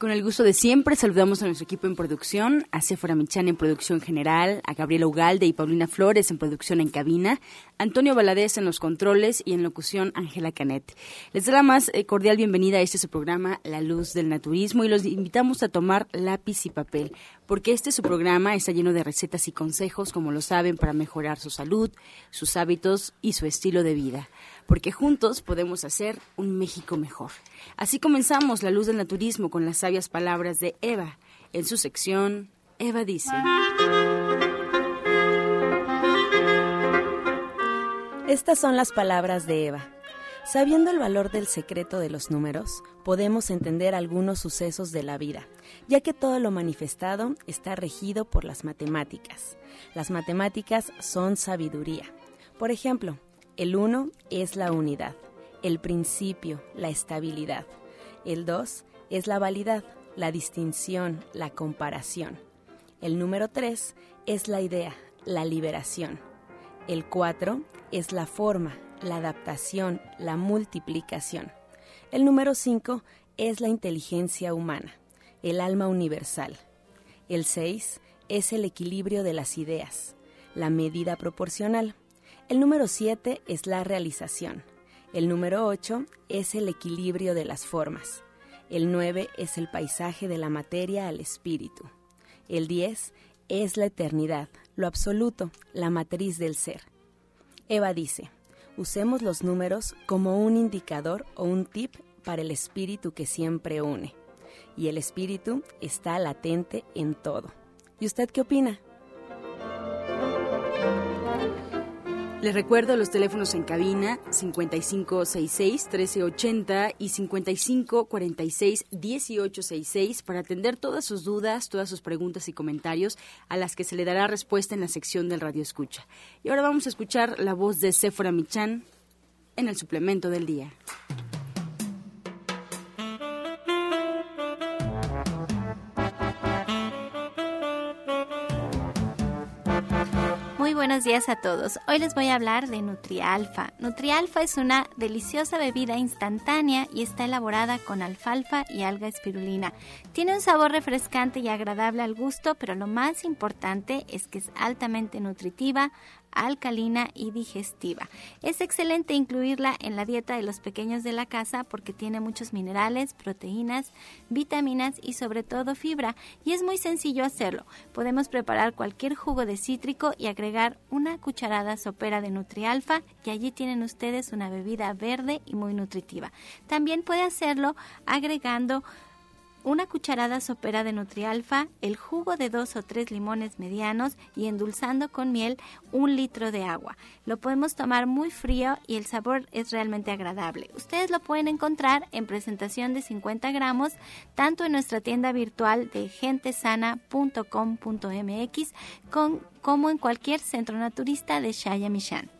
Con el gusto de siempre, saludamos a nuestro equipo en producción, a Sephora Michan en producción general, a Gabriela Ugalde y Paulina Flores en producción en cabina, Antonio Valadez en los controles y en locución Ángela Canet. Les doy la más eh, cordial bienvenida a este su programa La Luz del Naturismo y los invitamos a tomar lápiz y papel, porque este su programa está lleno de recetas y consejos, como lo saben, para mejorar su salud, sus hábitos y su estilo de vida porque juntos podemos hacer un México mejor. Así comenzamos La Luz del Naturismo con las sabias palabras de Eva. En su sección, Eva dice. Estas son las palabras de Eva. Sabiendo el valor del secreto de los números, podemos entender algunos sucesos de la vida, ya que todo lo manifestado está regido por las matemáticas. Las matemáticas son sabiduría. Por ejemplo, el 1 es la unidad, el principio, la estabilidad. El 2 es la validad, la distinción, la comparación. El número 3 es la idea, la liberación. El 4 es la forma, la adaptación, la multiplicación. El número 5 es la inteligencia humana, el alma universal. El 6 es el equilibrio de las ideas, la medida proporcional. El número 7 es la realización. El número 8 es el equilibrio de las formas. El 9 es el paisaje de la materia al espíritu. El 10 es la eternidad, lo absoluto, la matriz del ser. Eva dice, usemos los números como un indicador o un tip para el espíritu que siempre une. Y el espíritu está latente en todo. ¿Y usted qué opina? Les recuerdo los teléfonos en cabina 5566-1380 y 5546-1866 para atender todas sus dudas, todas sus preguntas y comentarios a las que se le dará respuesta en la sección del Radio Escucha. Y ahora vamos a escuchar la voz de Sephora Michan en el suplemento del día. Buenos días a todos. Hoy les voy a hablar de Nutrialfa. Nutrialfa es una deliciosa bebida instantánea y está elaborada con alfalfa y alga espirulina. Tiene un sabor refrescante y agradable al gusto, pero lo más importante es que es altamente nutritiva, alcalina y digestiva. Es excelente incluirla en la dieta de los pequeños de la casa porque tiene muchos minerales, proteínas, vitaminas y sobre todo fibra y es muy sencillo hacerlo. Podemos preparar cualquier jugo de cítrico y agregar una cucharada sopera de Nutrialfa y allí tienen ustedes una bebida verde y muy nutritiva. También puede hacerlo agregando una cucharada sopera de Nutrialfa, el jugo de dos o tres limones medianos y endulzando con miel un litro de agua. Lo podemos tomar muy frío y el sabor es realmente agradable. Ustedes lo pueden encontrar en presentación de 50 gramos tanto en nuestra tienda virtual de gentesana.com.mx como en cualquier centro naturista de Shayamishan.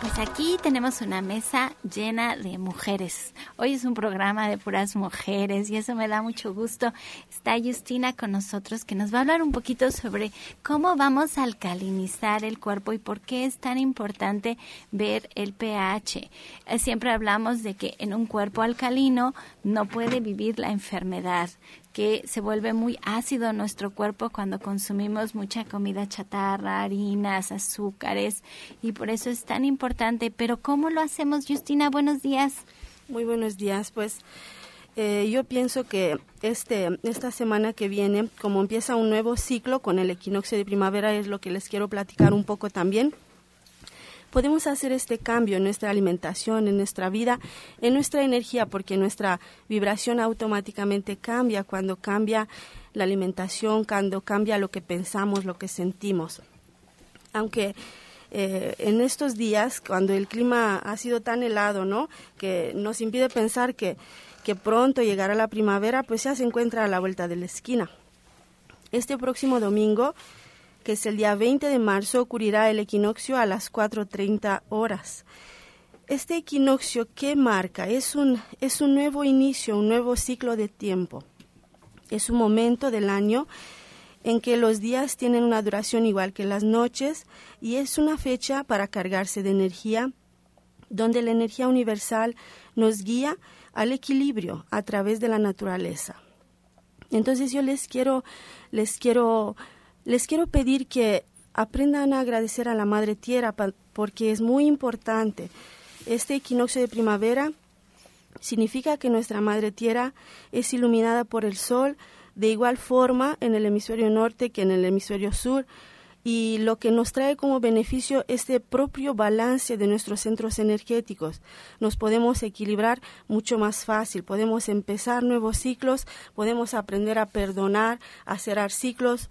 Pues aquí tenemos una mesa llena de mujeres. Hoy es un programa de puras mujeres y eso me da mucho gusto. Está Justina con nosotros que nos va a hablar un poquito sobre cómo vamos a alcalinizar el cuerpo y por qué es tan importante ver el pH. Eh, siempre hablamos de que en un cuerpo alcalino no puede vivir la enfermedad que se vuelve muy ácido nuestro cuerpo cuando consumimos mucha comida chatarra, harinas, azúcares y por eso es tan importante. Pero ¿cómo lo hacemos, Justina? Buenos días. Muy buenos días, pues eh, yo pienso que este, esta semana que viene, como empieza un nuevo ciclo con el equinoccio de primavera, es lo que les quiero platicar un poco también. Podemos hacer este cambio en nuestra alimentación, en nuestra vida, en nuestra energía, porque nuestra vibración automáticamente cambia cuando cambia la alimentación, cuando cambia lo que pensamos, lo que sentimos. Aunque eh, en estos días, cuando el clima ha sido tan helado, ¿no? Que nos impide pensar que que pronto llegará la primavera, pues ya se encuentra a la vuelta de la esquina. Este próximo domingo, que es el día 20 de marzo, ocurrirá el equinoccio a las 4.30 horas. Este equinoccio, ¿qué marca? Es un, es un nuevo inicio, un nuevo ciclo de tiempo. Es un momento del año en que los días tienen una duración igual que las noches y es una fecha para cargarse de energía, donde la energía universal nos guía al equilibrio a través de la naturaleza. Entonces yo les quiero, les quiero, les quiero pedir que aprendan a agradecer a la Madre Tierra porque es muy importante. Este equinoccio de primavera significa que nuestra Madre Tierra es iluminada por el sol de igual forma en el hemisferio norte que en el hemisferio sur y lo que nos trae como beneficio este propio balance de nuestros centros energéticos. Nos podemos equilibrar mucho más fácil, podemos empezar nuevos ciclos, podemos aprender a perdonar, a cerrar ciclos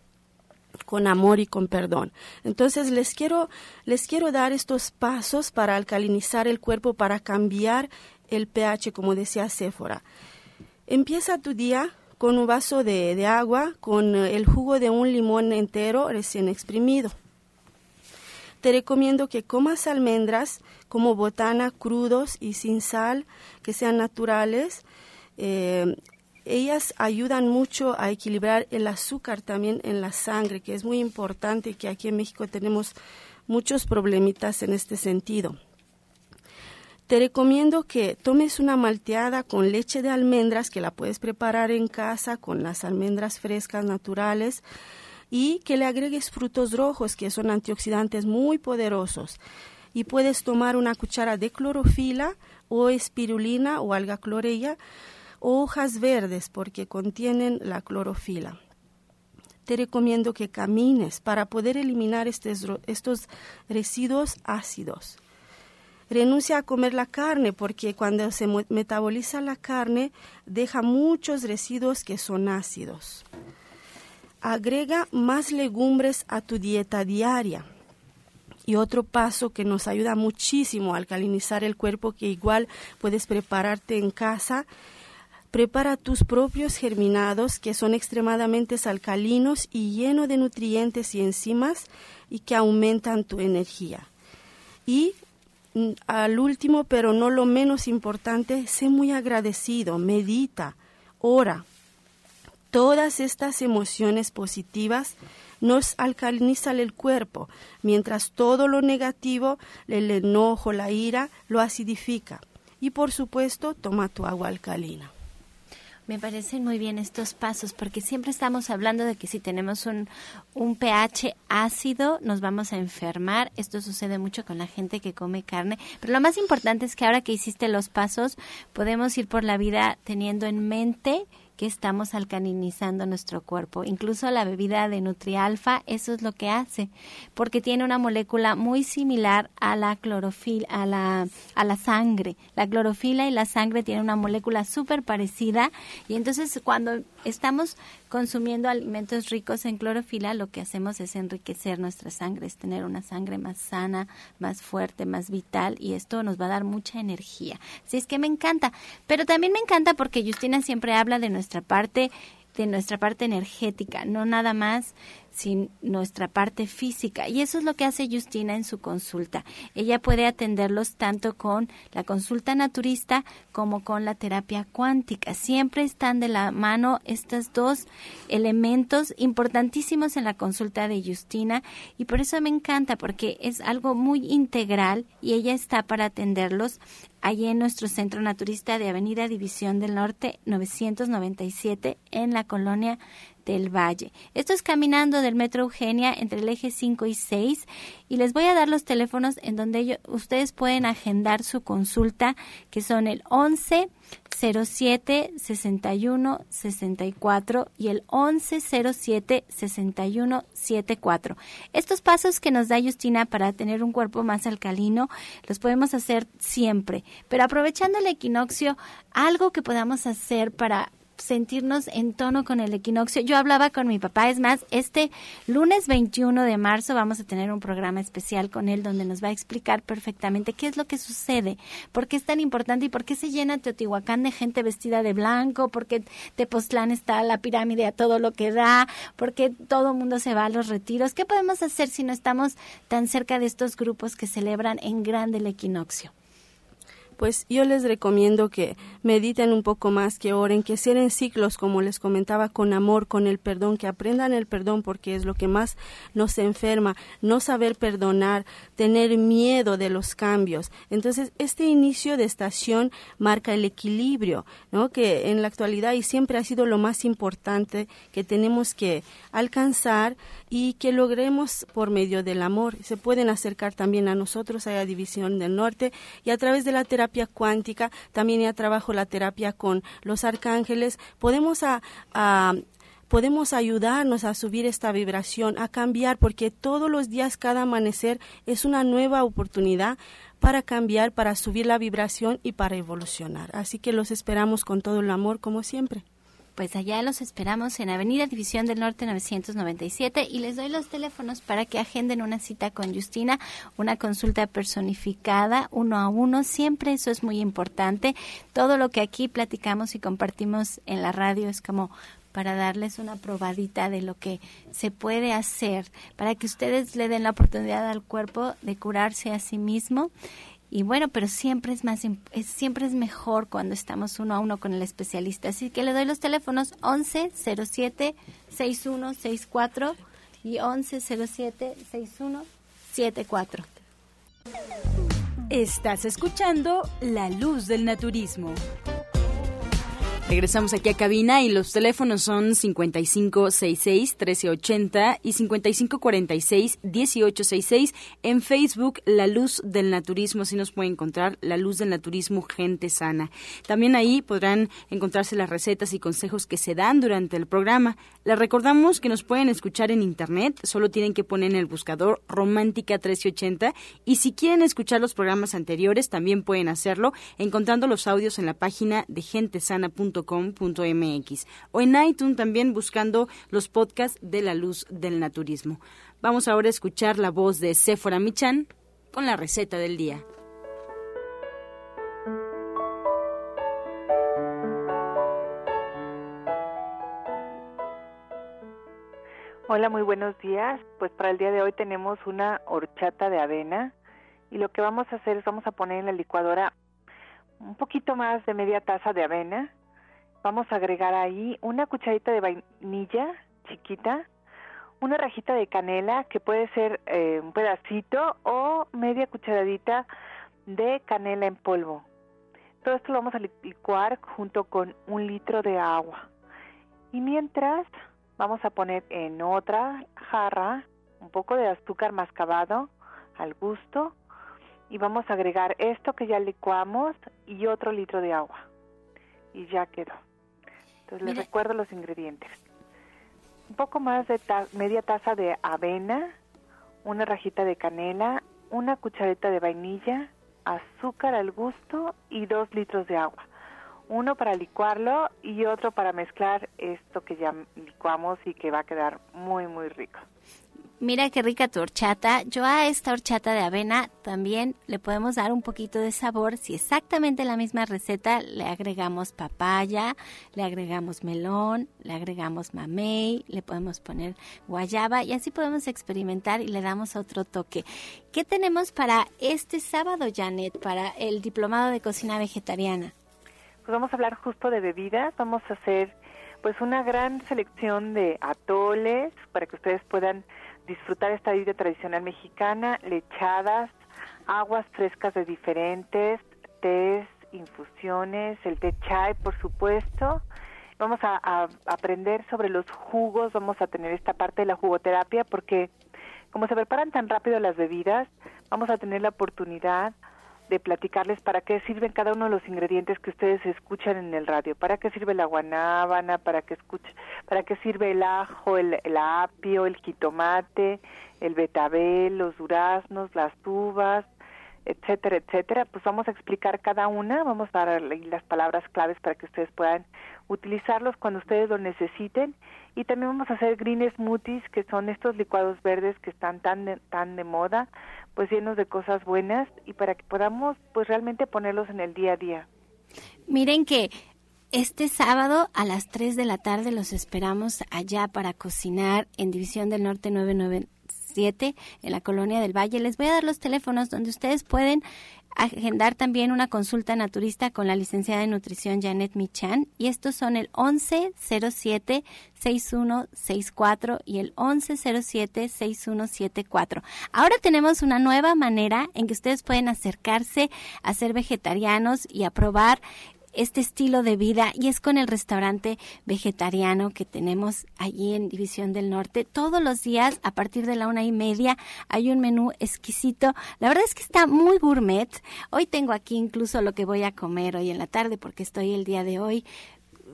con amor y con perdón. Entonces les quiero les quiero dar estos pasos para alcalinizar el cuerpo para cambiar el pH como decía Séfora. Empieza tu día con un vaso de, agua con eh, el jugo de un limón entero recién exprimido. Te recomiendo que comas almendras como botana crudos y sin sal, que sean naturales. Eh, ellas ayudan mucho a equilibrar el azúcar también en la sangre, que es muy importante que aquí en México tenemos muchos problemitas en este sentido. Te recomiendo que tomes una malteada con leche de almendras que la puedes preparar en casa con las almendras frescas naturales y que le agregues frutos rojos que son antioxidantes muy poderosos. Y puedes tomar una cuchara de clorofila o espirulina o alga clorella hojas verdes porque contienen la clorofila. Te recomiendo que camines para poder eliminar estos residuos ácidos renuncia a comer la carne porque cuando se metaboliza la carne deja muchos residuos que son ácidos. Agrega más legumbres a tu dieta diaria. Y otro paso que nos ayuda muchísimo a alcalinizar el cuerpo, que igual puedes prepararte en casa, prepara tus propios germinados que son extremadamente alcalinos y llenos de nutrientes y enzimas y que aumentan tu energía. Y Mm, al último, pero no lo menos importante, sé muy agradecido, medita, ora. Todas estas emociones positivas nos alcalinizan el cuerpo, mientras todo lo negativo, el enojo, la ira, lo acidifica. Y por supuesto, toma tu agua alcalina. Me parecen muy bien estos pasos porque siempre estamos hablando de que si tenemos un, un pH ácido nos vamos a enfermar. Esto sucede mucho con la gente que come carne. Pero lo más importante es que ahora que hiciste los pasos podemos ir por la vida teniendo en mente que estamos alcalinizando nuestro cuerpo. Incluso la bebida de Nutrialfa, eso es lo que hace, porque tiene una molécula muy similar a la clorofila, a la, a la sangre. La clorofila y la sangre tienen una molécula súper parecida y entonces cuando estamos consumiendo alimentos ricos en clorofila, lo que hacemos es enriquecer nuestra sangre, es tener una sangre más sana, más fuerte, más vital y esto nos va a dar mucha energía. Así es que me encanta, pero también me encanta porque Justina siempre habla de nuestra parte de nuestra parte energética, no nada más sin nuestra parte física. Y eso es lo que hace Justina en su consulta. Ella puede atenderlos tanto con la consulta naturista como con la terapia cuántica. Siempre están de la mano estos dos elementos importantísimos en la consulta de Justina y por eso me encanta porque es algo muy integral y ella está para atenderlos allí en nuestro centro naturista de Avenida División del Norte 997 en la colonia del Valle. Esto es caminando del Metro Eugenia entre el eje 5 y 6 y les voy a dar los teléfonos en donde ustedes pueden agendar su consulta que son el 11 07 61 64 y el 11 07 61 74. Estos pasos que nos da Justina para tener un cuerpo más alcalino los podemos hacer siempre, pero aprovechando el equinoccio, algo que podamos hacer para sentirnos en tono con el equinoccio. Yo hablaba con mi papá, es más, este lunes 21 de marzo vamos a tener un programa especial con él donde nos va a explicar perfectamente qué es lo que sucede, por qué es tan importante y por qué se llena Teotihuacán de gente vestida de blanco, por qué Tepoztlán está la pirámide a todo lo que da, por qué todo el mundo se va a los retiros. ¿Qué podemos hacer si no estamos tan cerca de estos grupos que celebran en grande el equinoccio? Pues yo les recomiendo que mediten un poco más, que oren, que cierren ciclos, como les comentaba, con amor, con el perdón, que aprendan el perdón porque es lo que más nos enferma, no saber perdonar, tener miedo de los cambios. Entonces, este inicio de estación marca el equilibrio, ¿no? Que en la actualidad y siempre ha sido lo más importante que tenemos que alcanzar y que logremos por medio del amor. Se pueden acercar también a nosotros, a la División del Norte, y a través de la terapia terapia cuántica, también ya trabajo la terapia con los arcángeles, podemos a, podemos ayudarnos a subir esta vibración, a cambiar, porque todos los días, cada amanecer, es una nueva oportunidad para cambiar, para subir la vibración y para evolucionar. Así que los esperamos con todo el amor, como siempre pues allá los esperamos en Avenida División del Norte 997 y les doy los teléfonos para que agenden una cita con Justina, una consulta personificada, uno a uno. Siempre eso es muy importante. Todo lo que aquí platicamos y compartimos en la radio es como para darles una probadita de lo que se puede hacer, para que ustedes le den la oportunidad al cuerpo de curarse a sí mismo y bueno, pero siempre es más es, siempre es mejor cuando estamos uno a uno con el especialista. Así que le doy los teléfonos 11 07 6164 y 11 07 6174. Estás escuchando La Luz del Naturismo. Regresamos aquí a cabina y los teléfonos son 5566-1380 y 5546-1866. En Facebook, La Luz del Naturismo, así nos puede encontrar La Luz del Naturismo Gente Sana. También ahí podrán encontrarse las recetas y consejos que se dan durante el programa. Les recordamos que nos pueden escuchar en Internet, solo tienen que poner en el buscador Romántica 1380 y si quieren escuchar los programas anteriores, también pueden hacerlo encontrando los audios en la página de gentesana.com o en iTunes también buscando los podcasts de la luz del naturismo. Vamos ahora a escuchar la voz de Sephora Michan con la receta del día. Hola, muy buenos días. Pues para el día de hoy tenemos una horchata de avena y lo que vamos a hacer es vamos a poner en la licuadora un poquito más de media taza de avena, Vamos a agregar ahí una cucharita de vainilla chiquita, una rajita de canela que puede ser eh, un pedacito o media cucharadita de canela en polvo. Todo esto lo vamos a licuar junto con un litro de agua. Y mientras vamos a poner en otra jarra un poco de azúcar mascabado al gusto y vamos a agregar esto que ya licuamos y otro litro de agua. Y ya quedó. Entonces les recuerdo los ingredientes. Un poco más de media taza de avena, una rajita de canela, una cuchareta de vainilla, azúcar al gusto y dos litros de agua. Uno para licuarlo y otro para mezclar esto que ya licuamos y que va a quedar muy muy rico. Mira qué rica tu horchata. Yo a esta horchata de avena también le podemos dar un poquito de sabor. Si exactamente la misma receta le agregamos papaya, le agregamos melón, le agregamos mamey, le podemos poner guayaba y así podemos experimentar y le damos otro toque. ¿Qué tenemos para este sábado, Janet, para el diplomado de cocina vegetariana? Pues vamos a hablar justo de bebidas. Vamos a hacer pues una gran selección de atoles para que ustedes puedan disfrutar esta vida tradicional mexicana, lechadas, aguas frescas de diferentes, tés, infusiones, el té chai, por supuesto, vamos a, aprender sobre los jugos, vamos a tener esta parte de la jugoterapia porque como se preparan tan rápido las bebidas, vamos a tener la oportunidad de platicarles para qué sirven cada uno de los ingredientes que ustedes escuchan en el radio, para qué sirve la guanábana, para qué escuche, para qué sirve el ajo, el, el apio, el jitomate, el betabel, los duraznos, las uvas, etcétera, etcétera, pues vamos a explicar cada una, vamos a dar las palabras claves para que ustedes puedan utilizarlos cuando ustedes lo necesiten y también vamos a hacer green smoothies que son estos licuados verdes que están tan de, tan de moda, pues llenos de cosas buenas y para que podamos pues realmente ponerlos en el día a día. Miren que este sábado a las 3 de la tarde los esperamos allá para cocinar en División del Norte 99 en la colonia del Valle. Les voy a dar los teléfonos donde ustedes pueden agendar también una consulta naturista con la licenciada de nutrición Janet Michan y estos son el 1107 6164 y el 1107 6174. Ahora tenemos una nueva manera en que ustedes pueden acercarse a ser vegetarianos y a probar este estilo de vida y es con el restaurante vegetariano que tenemos allí en División del Norte. Todos los días a partir de la una y media hay un menú exquisito. La verdad es que está muy gourmet. Hoy tengo aquí incluso lo que voy a comer hoy en la tarde porque estoy el día de hoy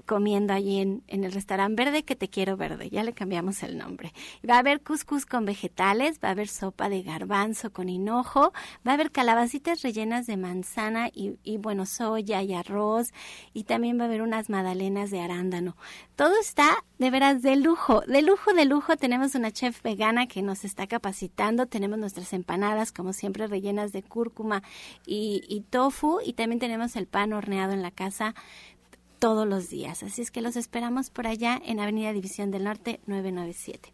comiendo allí en, en el restaurante verde que te quiero verde, ya le cambiamos el nombre. Va a haber couscous con vegetales, va a haber sopa de garbanzo con hinojo, va a haber calabacitas rellenas de manzana y, y bueno, soya y arroz y también va a haber unas magdalenas de arándano. Todo está de veras de lujo, de lujo, de lujo. Tenemos una chef vegana que nos está capacitando, tenemos nuestras empanadas como siempre rellenas de cúrcuma y, y tofu y también tenemos el pan horneado en la casa todos los días. Así es que los esperamos por allá en Avenida División del Norte 997.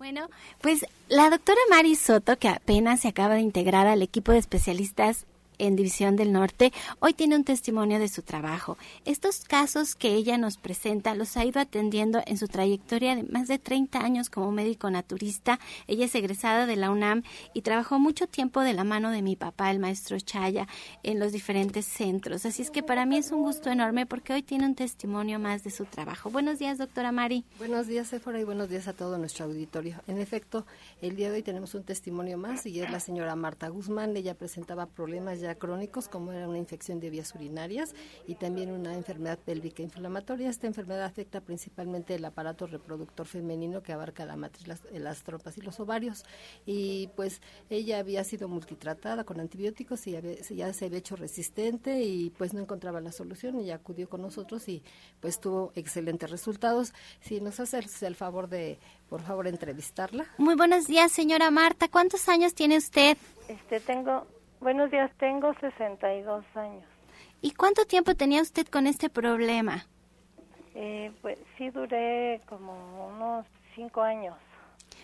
Bueno, pues la doctora Mari Soto, que apenas se acaba de integrar al equipo de especialistas en División del Norte, hoy tiene un testimonio de su trabajo. Estos casos que ella nos presenta los ha ido atendiendo en su trayectoria de más de 30 años como médico naturista. Ella es egresada de la UNAM y trabajó mucho tiempo de la mano de mi papá, el maestro Chaya, en los diferentes centros. Así es que para mí es un gusto enorme porque hoy tiene un testimonio más de su trabajo. Buenos días, doctora Mari. Buenos días, Sephora, y buenos días a todo nuestro auditorio. En efecto, el día de hoy tenemos un testimonio más y es la señora Marta Guzmán. Ella presentaba problemas ya crónicos como era una infección de vías urinarias y también una enfermedad pélvica inflamatoria. Esta enfermedad afecta principalmente el aparato reproductor femenino que abarca la matriz, las, las trompas y los ovarios. Y pues ella había sido multitratada con antibióticos y ya se había hecho resistente y pues no encontraba la solución y acudió con nosotros y pues tuvo excelentes resultados. Si nos hace el favor de, por favor, entrevistarla. Muy buenos días, señora Marta. ¿Cuántos años tiene usted? Este, tengo Buenos días, tengo 62 años. ¿Y cuánto tiempo tenía usted con este problema? Eh, pues sí, duré como unos cinco años.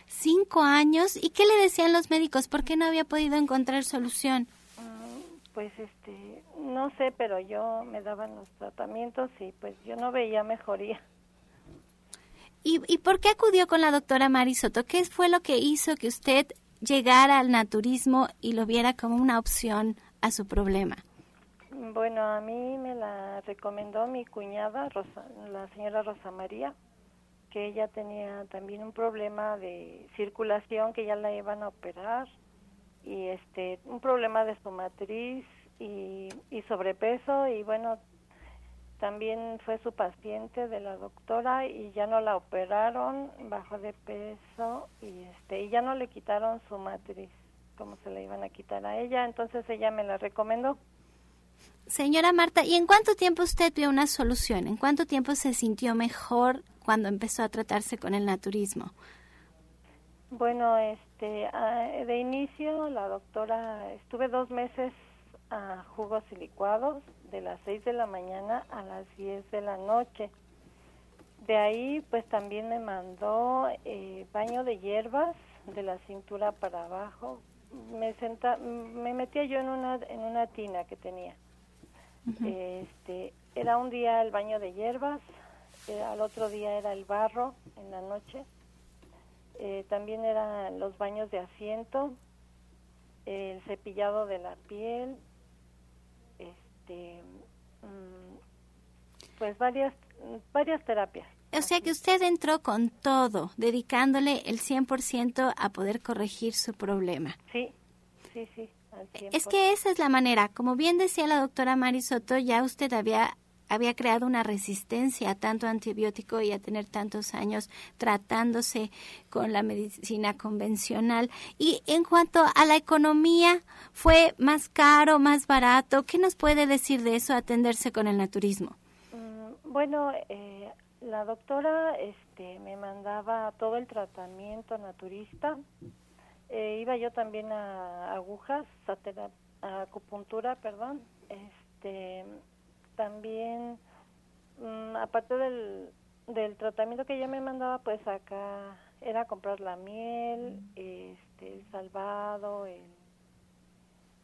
¿Cinco años? ¿Y qué le decían los médicos? ¿Por qué no había podido encontrar solución? Mm, pues este, no sé, pero yo me daban los tratamientos y pues yo no veía mejoría. ¿Y, y por qué acudió con la doctora Marisoto? ¿Qué fue lo que hizo que usted llegar al naturismo y lo viera como una opción a su problema? Bueno, a mí me la recomendó mi cuñada, la señora Rosa María, que ella tenía también un problema de circulación, que ya la iban a operar, y este, un problema de su matriz y sobrepeso, y bueno, también fue su paciente de la doctora y ya no la operaron, bajó de peso y este y ya no le quitaron su matriz como se le iban a quitar a ella, entonces ella me la recomendó. Señora Marta, ¿y en cuánto tiempo usted vio una solución? ¿En cuánto tiempo se sintió mejor cuando empezó a tratarse con el naturismo? Bueno, este, de inicio la doctora, estuve dos meses a jugos y licuados de las 6 de la mañana a las 10 de la noche. de ahí pues también me mandó eh, baño de hierbas de la cintura para abajo. Me senta, me metía yo en una en una tina que tenía. Este, era un día el baño de hierbas, eh, al otro día era el barro en la noche. Eh, también eran los baños de asiento, el cepillado de la piel, este, mm, pues varias varias terapias. O sea que usted entró con todo, dedicándole el 100% a poder corregir su problema. Sí, sí, sí. Es que esa es la manera. Como bien decía la doctora Marisoto, ya usted había había creado una resistencia a tanto antibiótico y a tener tantos años tratándose con la medicina convencional. Y en cuanto a la economía, ¿fue más caro, más barato? ¿Qué nos puede decir de eso atenderse con el naturismo? Mm, bueno, eh, la doctora este, me mandaba todo el tratamiento naturista. Eh, iba yo también a agujas, a, acupuntura, perdón. Este, también, mm, aparte del, del tratamiento que ella me mandaba, pues acá era comprar la miel, este, el salvado, el,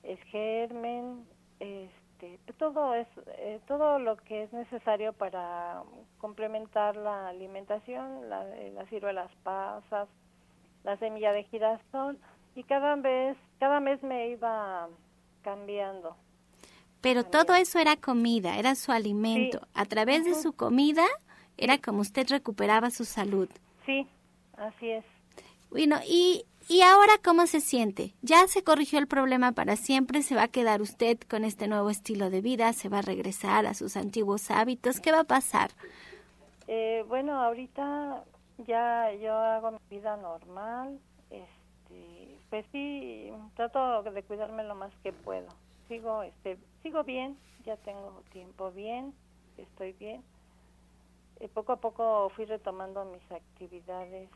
el germen, este, todo es eh, todo lo que es necesario para complementar la alimentación, la, eh, las ciruelas pasas, la semilla de girasol y cada vez cada mes me iba cambiando pero todo eso era comida, era su alimento. A través de su comida era como usted recuperaba su salud. Sí, así es. Bueno, y, y ahora cómo se siente? Ya se corrigió el problema para siempre, se va a quedar usted con este nuevo estilo de vida, se va a regresar a sus antiguos hábitos, ¿qué va a pasar? Eh, bueno, ahorita ya yo hago mi vida normal, este, pues sí, trato de cuidarme lo más que puedo sigo, este, sigo bien, ya tengo tiempo bien, estoy bien. y poco a poco fui retomando mis actividades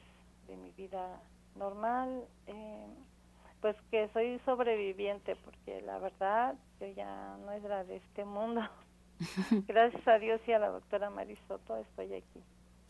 de mi vida normal, eh, pues que soy sobreviviente, porque la verdad yo ya no era de este mundo. Gracias a Dios y a la doctora Marisoto estoy aquí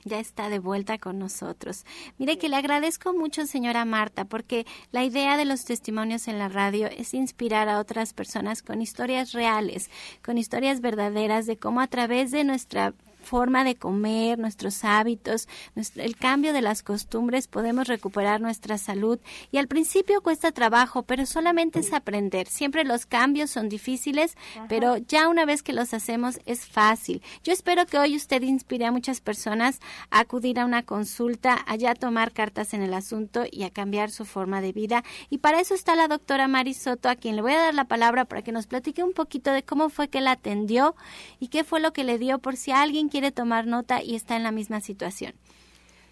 ya está de vuelta con nosotros. Mire que le agradezco mucho, señora Marta, porque la idea de los testimonios en la radio es inspirar a otras personas con historias reales, con historias verdaderas de cómo a través de nuestra forma de comer, nuestros hábitos, el cambio de las costumbres, podemos recuperar nuestra salud. Y al principio cuesta trabajo, pero solamente es aprender. Siempre los cambios son difíciles, pero ya una vez que los hacemos es fácil. Yo espero que hoy usted inspire a muchas personas a acudir a una consulta, a ya tomar cartas en el asunto y a cambiar su forma de vida. Y para eso está la doctora Marisoto, a quien le voy a dar la palabra para que nos platique un poquito de cómo fue que la atendió y qué fue lo que le dio por si alguien quiere tomar nota y está en la misma situación.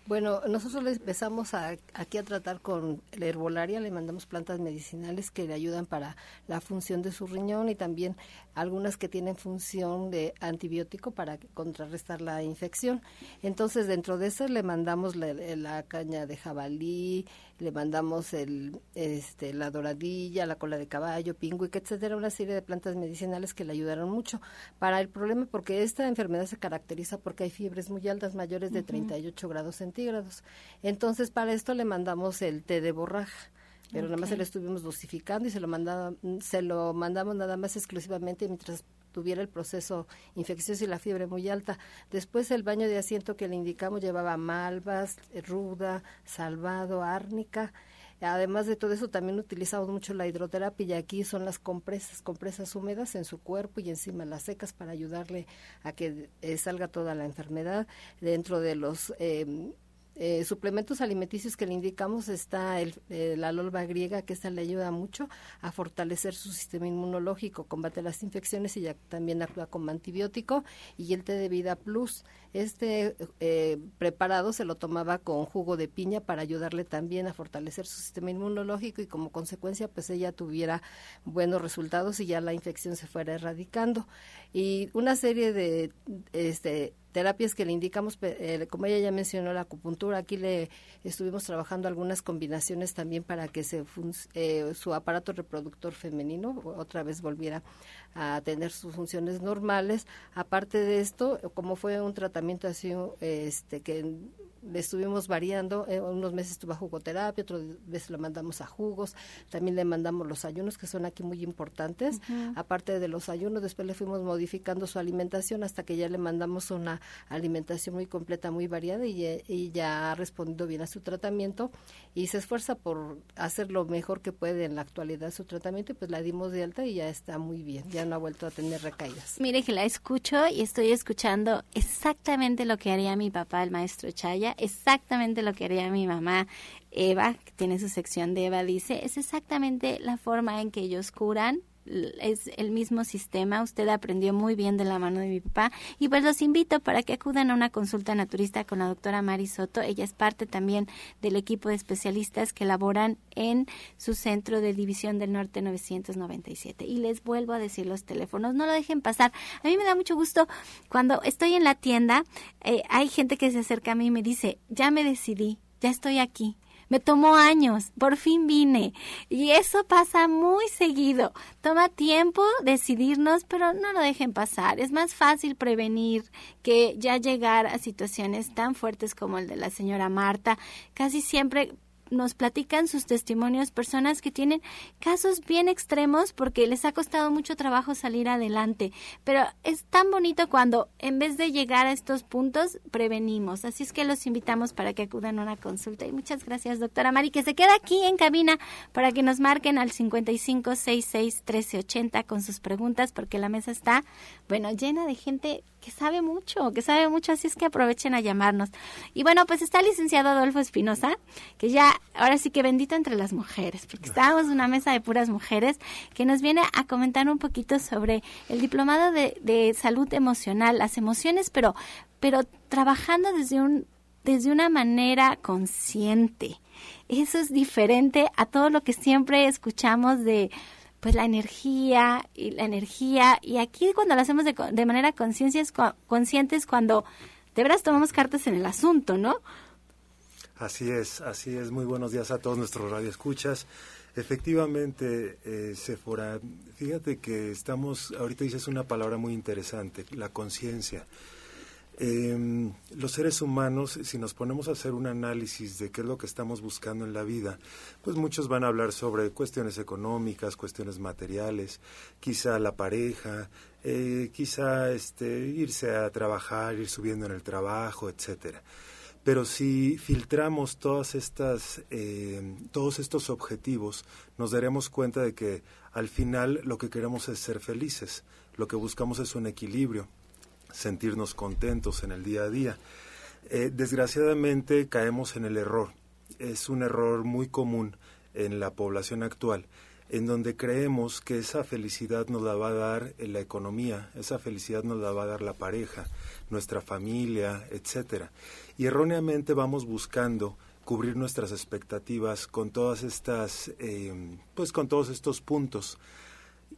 Bueno, nosotros empezamos aquí a tratar con la herbolaria, le mandamos plantas medicinales que le ayudan para la función de su riñón y también algunas que tienen función de antibiótico para contrarrestar la infección. Entonces, dentro de eso le mandamos la, caña de jabalí, le mandamos el, este, la doradilla, la cola de caballo, pingüica, etcétera, una serie de plantas medicinales que le ayudaron mucho. Para el problema, porque esta enfermedad se caracteriza porque hay fiebres muy altas, mayores de 38 grados centígrados. Entonces, para esto le mandamos el té de borraja pero nada más se lo estuvimos dosificando y se lo mandaba, se lo mandamos nada más exclusivamente mientras tuviera el proceso infeccioso y la fiebre muy alta. Después el baño de asiento que le indicamos llevaba malvas, ruda, salvado, árnica. Además de todo eso, también utilizamos mucho la hidroterapia y aquí son las compresas, compresas húmedas en su cuerpo y encima las secas para ayudarle a que eh, salga toda la enfermedad. Dentro de los eh, eh, suplementos alimenticios que le indicamos está el, eh, la lolva griega, que esta le ayuda mucho a fortalecer su sistema inmunológico, combate las infecciones y ya también actúa como antibiótico, y el té de vida plus. Este eh, preparado se lo tomaba con jugo de piña para ayudarle también a fortalecer su sistema inmunológico y como consecuencia pues ella tuviera buenos resultados y ya la infección se fuera erradicando. Y una serie de este terapias que le indicamos, eh, como ella ya mencionó, la acupuntura, aquí le estuvimos trabajando algunas combinaciones también para que se eh, su aparato reproductor femenino otra vez volviera a tener sus funciones normales. Aparte de esto, como fue un tratamiento así este que le estuvimos variando, eh, unos meses estuvo a jugoterapia, otras veces lo mandamos a jugos, también le mandamos los ayunos que son aquí muy importantes, aparte de los ayunos, después le fuimos modificando su alimentación hasta que ya le mandamos una alimentación muy completa, muy variada y, ya ha respondido bien a su tratamiento y se esfuerza por hacer lo mejor que puede en la actualidad su tratamiento y pues la dimos de alta y ya está muy bien, ya no ha vuelto a tener recaídas. Mire que la escucho y estoy escuchando exactamente lo que haría mi papá, el maestro Chaya, exactamente lo que haría mi mamá Eva, que tiene su sección de Eva, dice, es exactamente la forma en que ellos curan es el mismo sistema. Usted aprendió muy bien de la mano de mi papá. Y pues los invito para que acudan a una consulta naturista con la doctora Mari Soto. Ella es parte también del equipo de especialistas que laboran en su centro de División del Norte 997. Y les vuelvo a decir los teléfonos. No lo dejen pasar. A mí me da mucho gusto cuando estoy en la tienda. Eh, hay gente que se acerca a mí y me dice, ya me decidí, ya estoy aquí me tomó años, por fin vine. Y eso pasa muy seguido. Toma tiempo decidirnos, pero no lo dejen pasar. Es más fácil prevenir que ya llegar a situaciones tan fuertes como el de la señora Marta. Casi siempre nos platican sus testimonios personas que tienen casos bien extremos porque les ha costado mucho trabajo salir adelante. Pero es tan bonito cuando en vez de llegar a estos puntos prevenimos. Así es que los invitamos para que acudan a una consulta. Y muchas gracias, doctora Mari, que se queda aquí en cabina para que nos marquen al 5566 1380 con sus preguntas porque la mesa está, bueno, llena de gente que sabe mucho, que sabe mucho, así es que aprovechen a llamarnos. Y bueno, pues está el licenciado Adolfo Espinosa, que ya, ahora sí que bendito entre las mujeres, porque estábamos en una mesa de puras mujeres, que nos viene a comentar un poquito sobre el diplomado de, de salud emocional, las emociones, pero, pero trabajando desde un desde una manera consciente. Eso es diferente a todo lo que siempre escuchamos de pues la energía y la energía y aquí cuando lo hacemos de, de manera consciente es cuando de veras tomamos cartas en el asunto, ¿no? Así es, así es. Muy buenos días a todos nuestros radioescuchas. Efectivamente, eh, Sephora, fíjate que estamos, ahorita dices una palabra muy interesante, la conciencia. Eh, los seres humanos, si nos ponemos a hacer un análisis de qué es lo que estamos buscando en la vida, pues muchos van a hablar sobre cuestiones económicas, cuestiones materiales, quizá la pareja, eh, quizá este, irse a trabajar, ir subiendo en el trabajo, etcétera. Pero si filtramos todas estas, eh, todos estos objetivos, nos daremos cuenta de que al final lo que queremos es ser felices, lo que buscamos es un equilibrio sentirnos contentos en el día a día. Eh, desgraciadamente caemos en el error. Es un error muy común en la población actual, en donde creemos que esa felicidad nos la va a dar la economía, esa felicidad nos la va a dar la pareja, nuestra familia, etcétera. Y erróneamente vamos buscando cubrir nuestras expectativas con todas estas, eh, pues con todos estos puntos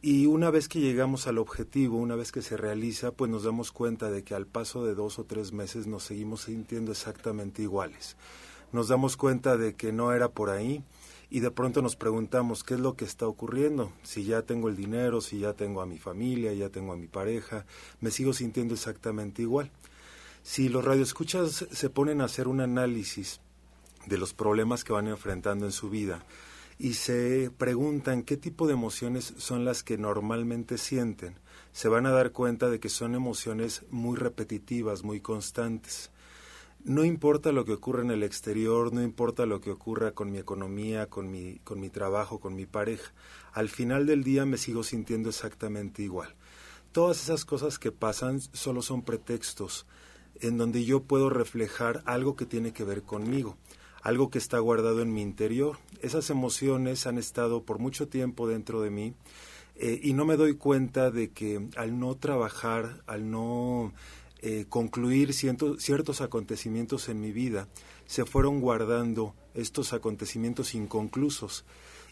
y una vez que llegamos al objetivo, una vez que se realiza, pues nos damos cuenta de que al paso de dos o tres meses nos seguimos sintiendo exactamente iguales. Nos damos cuenta de que no era por ahí y de pronto nos preguntamos qué es lo que está ocurriendo. Si ya tengo el dinero, si ya tengo a mi familia, ya tengo a mi pareja, me sigo sintiendo exactamente igual. Si los radioescuchas se ponen a hacer un análisis de los problemas que van enfrentando en su vida, y se preguntan qué tipo de emociones son las que normalmente sienten, se van a dar cuenta de que son emociones muy repetitivas, muy constantes. No importa lo que ocurra en el exterior, no importa lo que ocurra con mi economía, con mi, con mi trabajo, con mi pareja, al final del día me sigo sintiendo exactamente igual. Todas esas cosas que pasan solo son pretextos en donde yo puedo reflejar algo que tiene que ver conmigo algo que está guardado en mi interior. Esas emociones han estado por mucho tiempo dentro de mí eh, y no me doy cuenta de que al no trabajar, al no eh, concluir ciertos acontecimientos en mi vida, se fueron guardando estos acontecimientos inconclusos.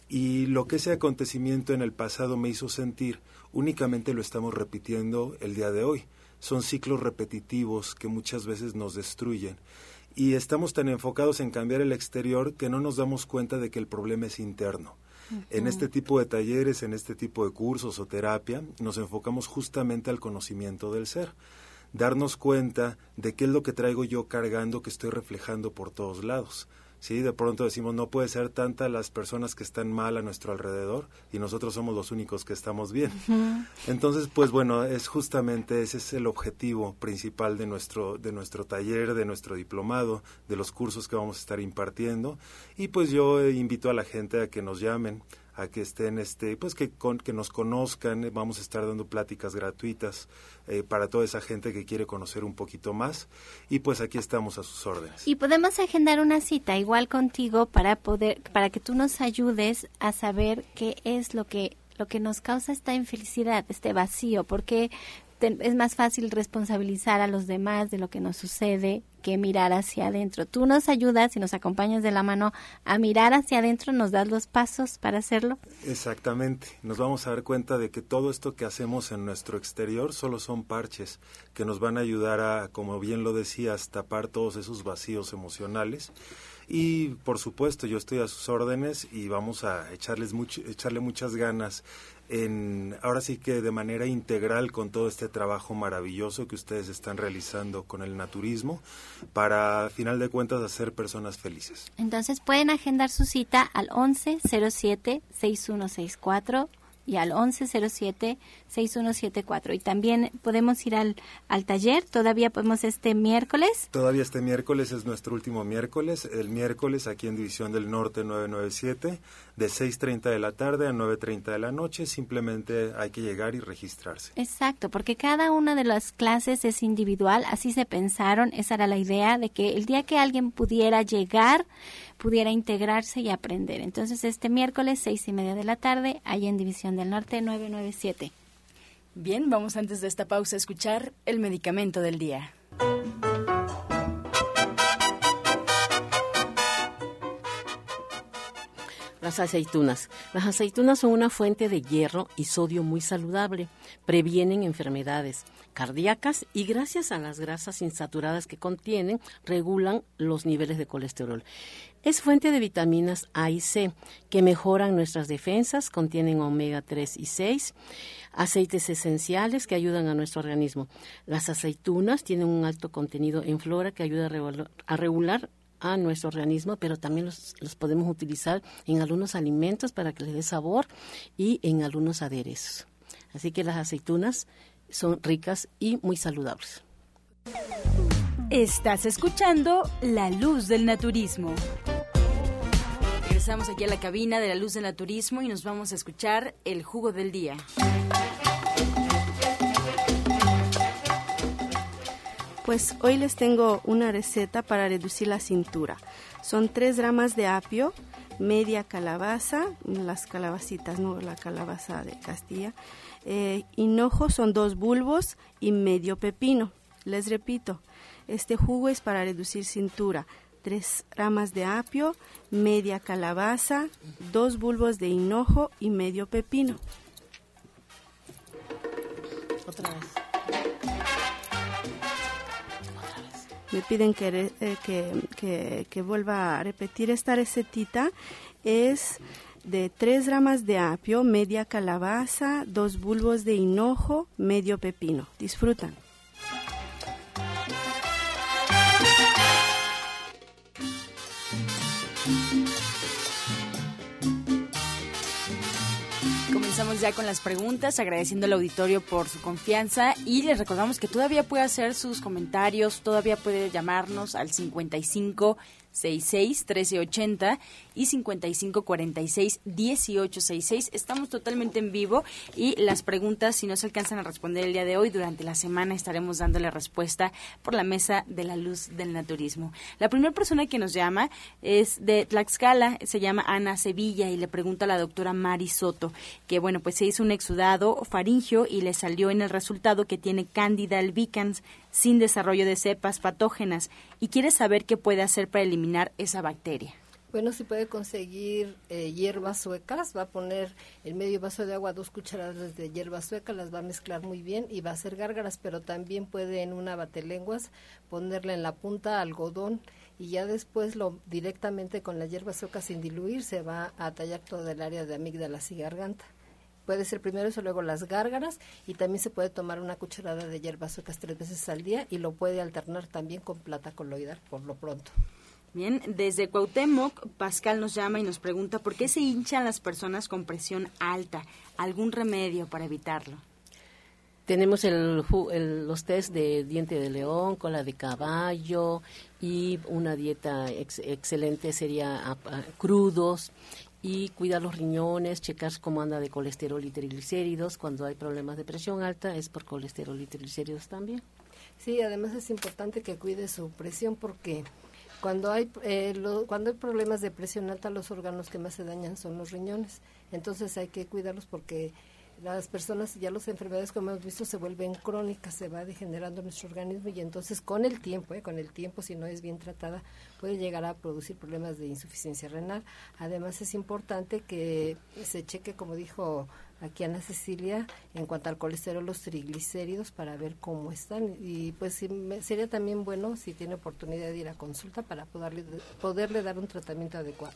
Y lo que ese acontecimiento en el pasado me hizo sentir, únicamente lo estamos repitiendo el día de hoy son ciclos repetitivos que muchas veces nos destruyen. Y estamos tan enfocados en cambiar el exterior que no nos damos cuenta de que el problema es interno. En este tipo de talleres, en este tipo de cursos o terapia, nos enfocamos justamente al conocimiento del ser darnos cuenta de qué es lo que traigo yo cargando que estoy reflejando por todos lados. ¿Sí? De pronto decimos, no puede ser tanta las personas que están mal a nuestro alrededor y nosotros somos los únicos que estamos bien. Entonces, pues bueno, es justamente ese es el objetivo principal de nuestro, de nuestro taller, de nuestro diplomado, de los cursos que vamos a estar impartiendo. Y pues yo invito a la gente a que nos llamen a que estén, este, pues que, que nos conozcan, vamos a estar dando pláticas gratuitas eh, para toda esa gente que quiere conocer un poquito más y pues aquí estamos a sus órdenes. Y podemos agendar una cita igual contigo para poder, para que tú nos ayudes a saber qué es lo que lo que nos causa esta infelicidad, este vacío, porque es más fácil responsabilizar a los demás de lo que nos sucede que mirar hacia adentro. Tú nos ayudas y nos acompañas de la mano a mirar hacia adentro, nos das los pasos para hacerlo. Exactamente. Nos vamos a dar cuenta de que todo esto que hacemos en nuestro exterior solo son parches que nos van a ayudar a, como bien lo decías, tapar todos esos vacíos emocionales. Y por supuesto, yo estoy a sus órdenes y vamos a echarles echarle muchas ganas en, ahora sí que de manera integral con todo este trabajo maravilloso que ustedes están realizando con el naturismo para, final de cuentas, hacer personas felices. Entonces pueden agendar su cita al 11 07 6164 y al 1107-6174. Y también podemos ir al, al taller, todavía podemos este miércoles. Todavía este miércoles es nuestro último miércoles, el miércoles aquí en División del Norte 997, de 6.30 de la tarde a 9.30 de la noche, simplemente hay que llegar y registrarse. Exacto, porque cada una de las clases es individual, así se pensaron, esa era la idea de que el día que alguien pudiera llegar, pudiera integrarse y aprender. Entonces, este miércoles, seis y media de la tarde, ahí en División del Norte 997. Bien, vamos antes de esta pausa a escuchar el medicamento del día. Las aceitunas. Las aceitunas son una fuente de hierro y sodio muy saludable. Previenen enfermedades cardíacas y gracias a las grasas insaturadas que contienen, regulan los niveles de colesterol. Es fuente de vitaminas A y C que mejoran nuestras defensas, contienen omega 3 y 6, aceites esenciales que ayudan a nuestro organismo. Las aceitunas tienen un alto contenido en flora que ayuda a regular, a nuestro organismo, pero también los, podemos utilizar en algunos alimentos para que les dé sabor y en algunos aderezos. Así que las aceitunas son ricas y muy saludables. Estás escuchando La Luz del Naturismo. Regresamos aquí a la cabina de La Luz del Naturismo y nos vamos a escuchar el jugo del día. Pues hoy les tengo una receta para reducir la cintura. Son tres ramas de apio, media calabaza, las calabacitas, no la calabaza de Castilla. Eh, hinojo son dos bulbos y medio pepino. Les repito, este jugo es para reducir cintura. Tres ramas de apio, media calabaza, dos bulbos de hinojo y medio pepino. Otra vez. Me piden que, eh, que, que, que vuelva a repetir esta recetita. Es de tres ramas de apio, media calabaza, dos bulbos de hinojo, medio pepino. Disfrutan. Con las preguntas, agradeciendo al auditorio por su confianza. Y les recordamos que todavía puede hacer sus comentarios, todavía puede llamarnos al 55 66 1380 y 55 46 1866. Estamos totalmente en vivo y las preguntas, si no se alcanzan a responder el día de hoy, durante la semana estaremos dándole respuesta por la mesa de la luz del naturismo. La primera persona que nos llama es de Tlaxcala, se llama Ana Sevilla y le pregunta a la doctora Mari Soto que, bueno, pues se hizo un exudado faringio y le salió en el resultado que tiene Candida albicans sin desarrollo de cepas patógenas y quiere saber qué puede hacer para eliminar esa bacteria. Bueno, si puede conseguir eh, hierbas suecas, va a poner en medio vaso de agua dos cucharadas de hierbas suecas, las va a mezclar muy bien y va a hacer gárgaras, pero también puede en una batelenguas ponerle en la punta algodón y ya después lo directamente con la hierba suecas sin diluir se va a tallar todo el área de amígdalas y garganta. Puede ser primero eso, luego las gárgaras y también se puede tomar una cucharada de hierbas suecas tres veces al día y lo puede alternar también con plata coloidal por lo pronto. Bien, desde Cuauhtémoc, Pascal nos llama y nos pregunta por qué se hinchan las personas con presión alta. ¿Algún remedio para evitarlo? Tenemos el, los test de diente de león, cola de caballo y una dieta excelente sería crudos y cuidar los riñones, checar cómo anda de colesterol y triglicéridos. Cuando hay problemas de presión alta es por colesterol y triglicéridos también. Sí, además es importante que cuide su presión porque cuando hay, eh, cuando hay problemas de presión alta, los órganos que más se dañan son los riñones. Entonces hay que cuidarlos porque las personas, ya las enfermedades como hemos visto, se vuelven crónicas, se va degenerando nuestro organismo y entonces con el tiempo, eh, con el tiempo, si no es bien tratada, puede llegar a producir problemas de insuficiencia renal. Además es importante que se cheque, como dijo aquí Ana Cecilia en cuanto al colesterol, los triglicéridos para ver cómo están. Y pues sería también bueno si tiene oportunidad de ir a consulta para poderle, poderle dar un tratamiento adecuado.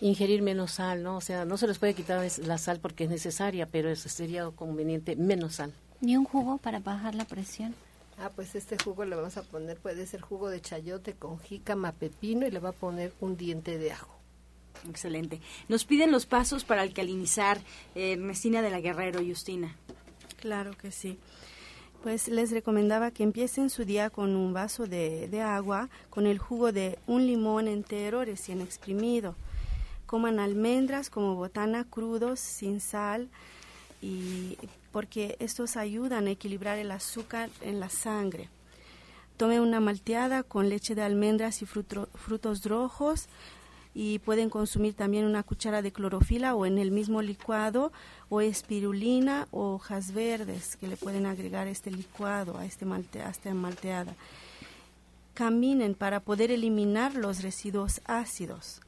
Ingerir menos sal, ¿no? O sea, no se les puede quitar la sal porque es necesaria, pero eso sería conveniente menos sal. ¿Ni un jugo para bajar la presión? Ah, pues este jugo le vamos a poner, puede ser jugo de chayote con jícama, pepino y le va a poner un diente de ajo. Excelente. Nos piden los pasos para alcalinizar eh, de la Guerrero, Justina. Claro que sí. Pues les recomendaba que empiecen su día con un vaso de, de agua con el jugo de un limón entero recién exprimido. Coman almendras como botana crudos, sin sal, y porque estos ayudan a equilibrar el azúcar en la sangre. Tome una malteada con leche de almendras y frutos rojos, y pueden consumir también una cuchara de clorofila o en el mismo licuado o espirulina o hojas verdes que le pueden agregar este licuado a, este malte, a esta malteada. Caminen para poder eliminar los residuos ácidos.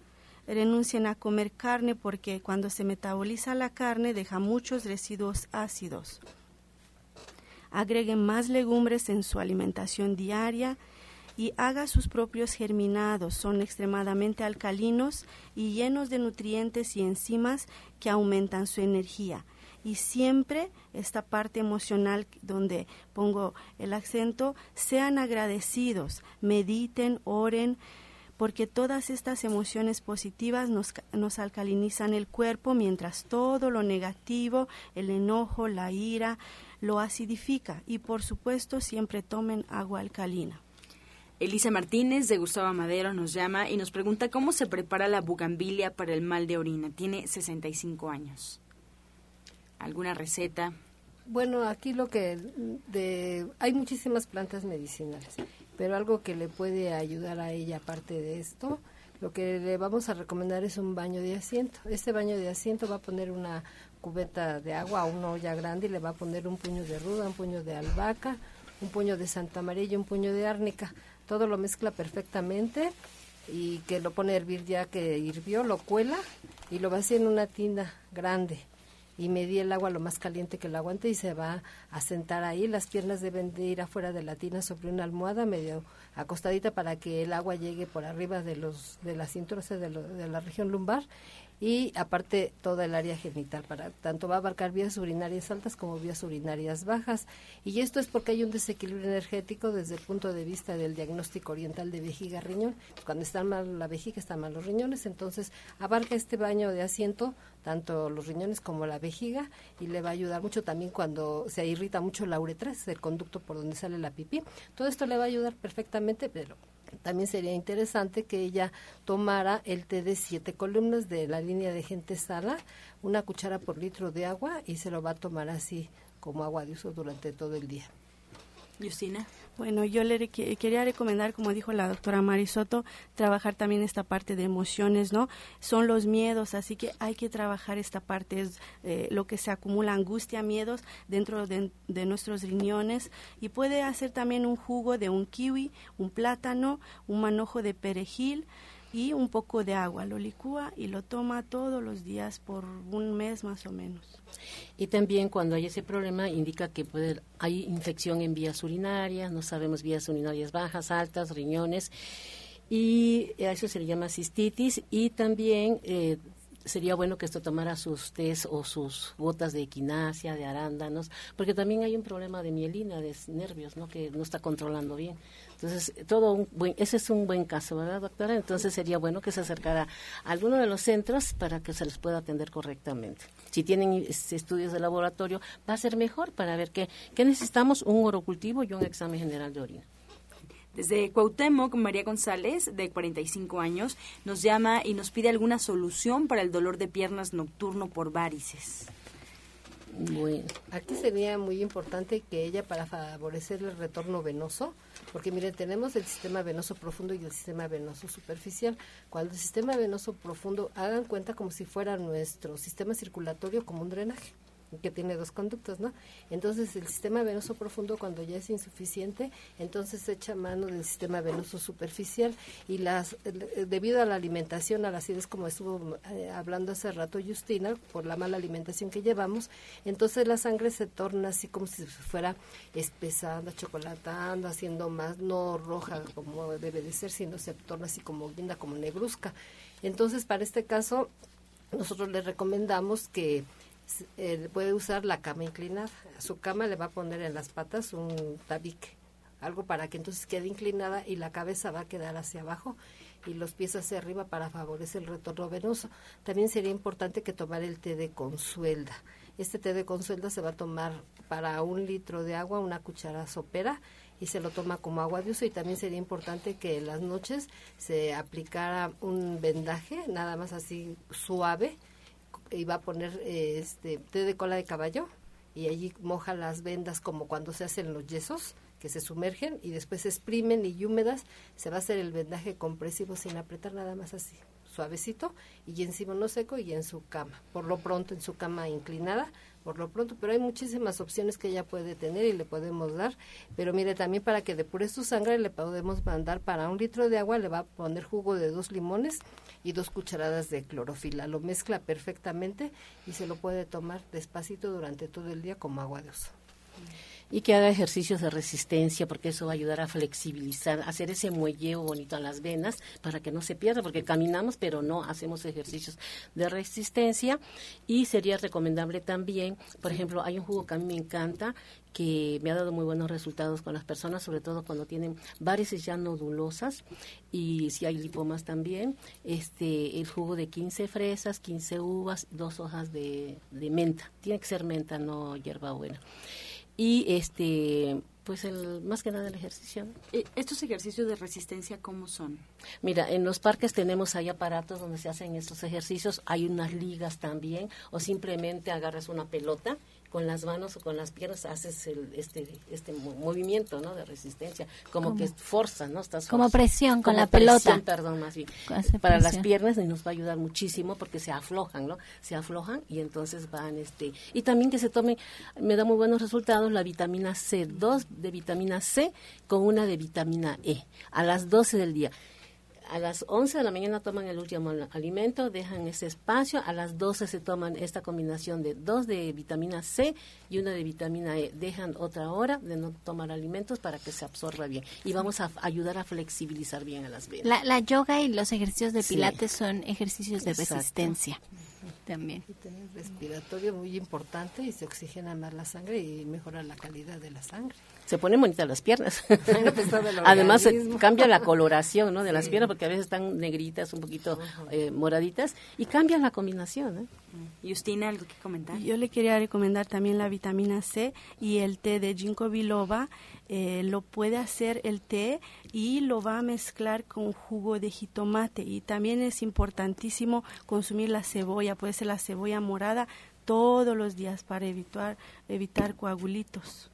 Renuncien a comer carne porque cuando se metaboliza la carne deja muchos residuos ácidos. Agreguen más legumbres en su alimentación diaria y haga sus propios germinados. Son extremadamente alcalinos y llenos de nutrientes y enzimas que aumentan su energía. Y siempre esta parte emocional donde pongo el acento, sean agradecidos, mediten, oren, porque todas estas emociones positivas nos, nos, alcalinizan el cuerpo, mientras todo lo negativo, el enojo, la ira, lo acidifica. Y por supuesto siempre tomen agua alcalina. Elisa Martínez de Gustavo Madero nos llama y nos pregunta cómo se prepara la bugambilia para el mal de orina. Tiene 65 años. ¿Alguna receta? Bueno, aquí lo que de, hay muchísimas plantas medicinales, pero algo que le puede ayudar a ella aparte de esto, lo que le vamos a recomendar es un baño de asiento. Este baño de asiento va a poner una cubeta de agua o una olla grande y le va a poner un puño de ruda, un puño de albahaca, un puño de santa y un puño de árnica todo lo mezcla perfectamente y que lo pone a hervir ya que hirvió, lo cuela y lo vacía en una tina grande y medí el agua lo más caliente que lo aguante y se va a sentar ahí. Las piernas deben de ir afuera de la tina sobre una almohada medio acostadita para que el agua llegue por arriba de los de la cintura, de, de la región lumbar y aparte toda el área genital para tanto va a abarcar vías urinarias altas como vías urinarias bajas. Y esto es porque hay un desequilibrio energético desde el punto de vista del diagnóstico oriental de vejiga riñón. Cuando está mal la vejiga están mal los riñones. Entonces abarca este baño de asiento tanto los riñones como la vejiga y le va a ayudar mucho también cuando se irrita mucho la uretra es el conducto por donde sale la pipí. Todo esto le va a ayudar perfectamente pero también sería interesante que ella tomara el té de siete columnas de la línea de gente sala, una cuchara por litro de agua y se lo va a tomar así como agua de uso durante todo el día. Justina. Bueno, yo le quería recomendar, como dijo la doctora Marisoto, trabajar también esta parte de emociones, ¿no? Son los miedos, así que hay que trabajar esta parte, es eh, lo que se acumula, angustia, miedos dentro de, de, nuestros riñones y puede hacer también un jugo de un kiwi, un plátano, un manojo de perejil y un poco de agua. Lo licúa y lo toma todos los días por un mes más o menos. Y también cuando hay ese problema indica que puede, hay infección en vías urinarias, no sabemos vías urinarias bajas, altas, riñones, y a eso se le llama cistitis y también eh, sería bueno que esto tomara sus test o sus gotas de equinacia, de arándanos, porque también hay un problema de mielina, de nervios, ¿no? que no está controlando bien. Entonces, todo un buen, ese es un buen caso, ¿verdad, doctora? Entonces sería bueno que se acercara a alguno de los centros para que se les pueda atender correctamente. Si tienen estudios de laboratorio, va a ser mejor para ver qué, qué necesitamos, un orocultivo y un examen general de orina. Desde Cuauhtémoc, María González, de 45 años, nos llama y nos pide alguna solución para el dolor de piernas nocturno por varices. Bueno, aquí sería muy importante que ella para favorecer el retorno venoso, porque miren, tenemos el sistema venoso profundo y el sistema venoso superficial. Cuando el sistema venoso profundo, hagan cuenta como si fuera nuestro sistema circulatorio como un drenaje que tiene dos conductos, ¿no? Entonces el sistema venoso profundo cuando ya es insuficiente, entonces se echa mano del sistema venoso superficial y las eh, debido a la alimentación, a la acidez como estuvo eh, hablando hace rato Justina, por la mala alimentación que llevamos, entonces la sangre se torna así como si fuera espesando, chocolatando, haciendo más no roja como debe de ser, sino se torna así como guinda, como negruzca. Entonces, para este caso, nosotros le recomendamos que eh, puede usar la cama inclinada. A su cama le va a poner en las patas un tabique, algo para que entonces quede inclinada y la cabeza va a quedar hacia abajo y los pies hacia arriba para favorecer el retorno venoso. También sería importante que tomar el té de consuelda. Este té de consuelda se va a tomar para un litro de agua, una cuchara sopera y se lo toma como agua de uso y también sería importante que en las noches se aplicara un vendaje, nada más así suave, y va a poner este té de cola de caballo y allí moja las vendas como cuando se hacen los yesos que se sumergen y después se exprimen y húmedas se va a hacer el vendaje compresivo sin apretar nada más así suavecito y encima no seco y en su cama por lo pronto en su cama inclinada por lo pronto, pero hay muchísimas opciones que ella puede tener y le podemos dar. Pero mire, también para que depure su sangre le podemos mandar para un litro de agua, le va a poner jugo de dos limones y dos cucharadas de clorofila. Lo mezcla perfectamente y se lo puede tomar despacito durante todo el día como agua de uso y que haga ejercicios de resistencia porque eso va a ayudar a flexibilizar, hacer ese muelleo bonito a las venas para que no se pierda porque caminamos pero no hacemos ejercicios de resistencia. Y sería recomendable también, por ejemplo, hay un jugo que a mí me encanta que me ha dado muy buenos resultados con las personas, sobre todo cuando tienen varices ya nodulosas y si hay lipomas también, este el jugo de 15 fresas, 15 uvas, dos hojas de, de menta, tiene que ser menta, no hierbabuena y este pues el más que nada el ejercicio. Eh, ¿Estos ejercicios de resistencia cómo son? Mira, en los parques tenemos ahí aparatos donde se hacen estos ejercicios, hay unas ligas también, o simplemente agarras una pelota con las manos o con las piernas haces el, este este movimiento no de resistencia como que fuerza no estás como presión con la pelota. perdón más bien para las piernas nos va a ayudar muchísimo porque se aflojan no se aflojan y entonces van este y también que se tome me da muy buenos resultados la vitamina C dos de vitamina C con una de vitamina E a las 12 del día a las 11 de la mañana toman el último alimento, dejan ese espacio, a las 12 se toman esta combinación de dos de vitamina C y una de vitamina E. Dejan otra hora de no tomar alimentos para que se absorba bien y vamos a ayudar a flexibilizar bien a las venas. La, yoga y los ejercicios de pilates son ejercicios de resistencia también. Y respiratorio muy importante y se oxigena más la sangre y mejora la calidad de la sangre se ponen bonitas las piernas. Además, cambia la coloración ¿no? de las piernas porque a veces están negritas, un poquito eh, moraditas, y cambia la combinación. ¿eh? Mm. Justina, ¿algo que comentar? Yo le quería recomendar también la vitamina C y el té de ginkgo biloba. Eh, lo puede hacer el té y lo va a mezclar con jugo de jitomate. Y también es importantísimo consumir la cebolla, puede ser la cebolla morada todos los días para evitar, evitar coagulitos.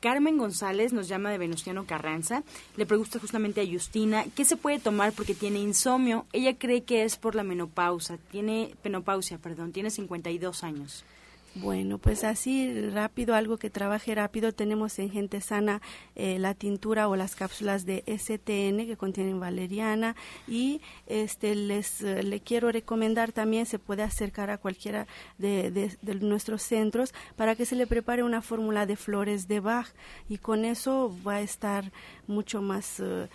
Carmen González nos llama de Venustiano Carranza. Le pregunta justamente a Justina qué se puede tomar porque tiene insomnio. Ella cree que es por la menopausa. Tiene menopausia, perdón. Tiene 52 años. Bueno, pues así rápido, algo que trabaje rápido, tenemos en Gente Sana eh, la tintura o las cápsulas de STN que contienen valeriana y este les eh, le quiero recomendar también se puede acercar a cualquiera de, nuestros centros para que se le prepare una fórmula de flores de Bach y con eso va a estar mucho más eh,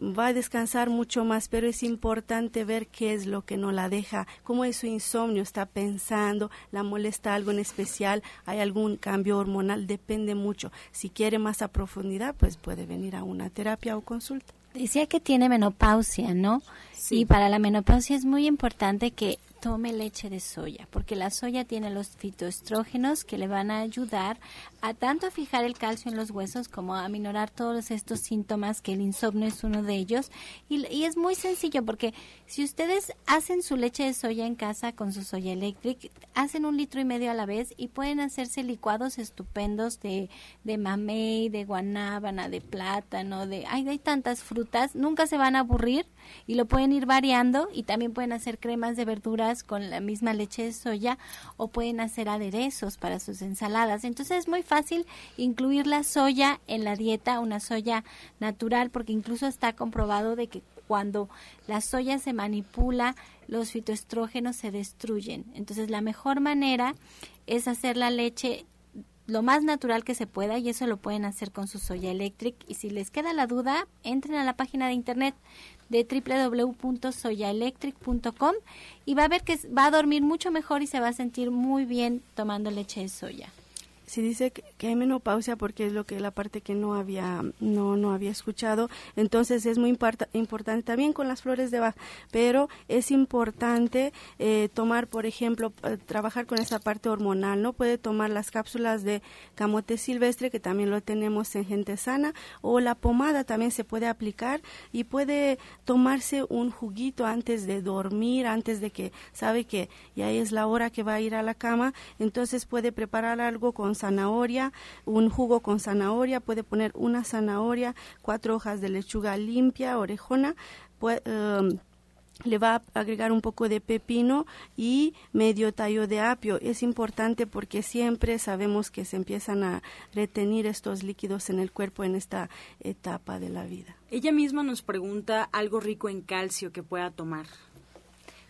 va a descansar mucho más, pero es importante ver qué es lo que no la deja, cómo es su insomnio, está pensando, la molesta algo en especial, hay algún cambio hormonal, depende mucho. Si quiere más a profundidad, pues puede venir a una terapia o consulta. Decía que tiene menopausia, ¿no? Sí. Y para la menopausia es muy importante que tome leche de soya, porque la soya tiene los fitoestrógenos que le van a ayudar a tanto a fijar el calcio en los huesos como a minorar todos estos síntomas, que el insomnio es uno de ellos. Y, es muy sencillo, porque si ustedes hacen su leche de soya en casa con su soya electric, hacen un litro y medio a la vez y pueden hacerse licuados estupendos de, de mamey, de guanábana, de plátano, de... Ay, hay tantas frutas, nunca se van a aburrir y lo pueden ir variando y también pueden hacer cremas de verduras con la misma leche de soya o pueden hacer aderezos para sus ensaladas. Entonces es muy fácil incluir la soya en la dieta, una soya natural, porque incluso está comprobado de que cuando la soya se manipula, los fitoestrógenos se destruyen. Entonces la mejor manera es hacer la leche lo más natural que se pueda y eso lo pueden hacer con su soya electric. Y si les queda la duda entren a la página de internet de www.soyaelectric.com y va a ver que va a dormir mucho mejor y se va a sentir muy bien tomando leche de soya si dice que hay menopausia porque es lo que la parte que no había no no había escuchado. Entonces es muy importante también con las flores de Bach pero es importante eh, tomar por ejemplo eh, trabajar con esa parte hormonal no puede tomar las cápsulas de camote silvestre que también lo tenemos en gente sana o la pomada también se puede aplicar y puede tomarse un juguito antes de dormir antes de que sabe que ya es la hora que va a ir a la cama. Entonces puede preparar algo con zanahoria, un jugo con zanahoria, puede poner una zanahoria, cuatro hojas de lechuga limpia, orejona, em, le va a agregar un poco de pepino y medio tallo de apio. Es importante porque siempre sabemos que se empiezan a retener estos líquidos en el cuerpo en esta etapa de la vida. Ella misma nos pregunta algo rico en calcio que pueda tomar.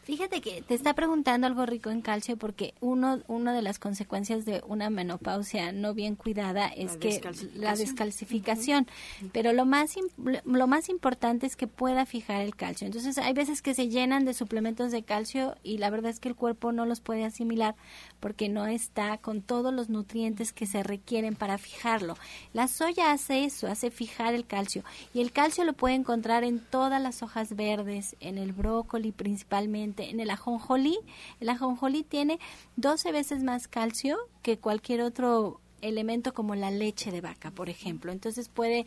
Fíjate que te está preguntando algo rico en calcio porque uno, una de las consecuencias de una menopausia no bien cuidada es que la descalcificación, pero lo más lo más importante es que pueda fijar el calcio. Entonces hay veces que se llenan de suplementos de calcio y la verdad es que el cuerpo no los puede asimilar porque no está con todos los nutrientes que se requieren para fijarlo. La soya hace eso, hace fijar el calcio y el calcio lo puede encontrar en todas las hojas verdes, en el brócoli principalmente en el ajonjolí. El ajonjolí tiene 12 veces más calcio que cualquier otro elemento como la leche de vaca, por ejemplo. Entonces puede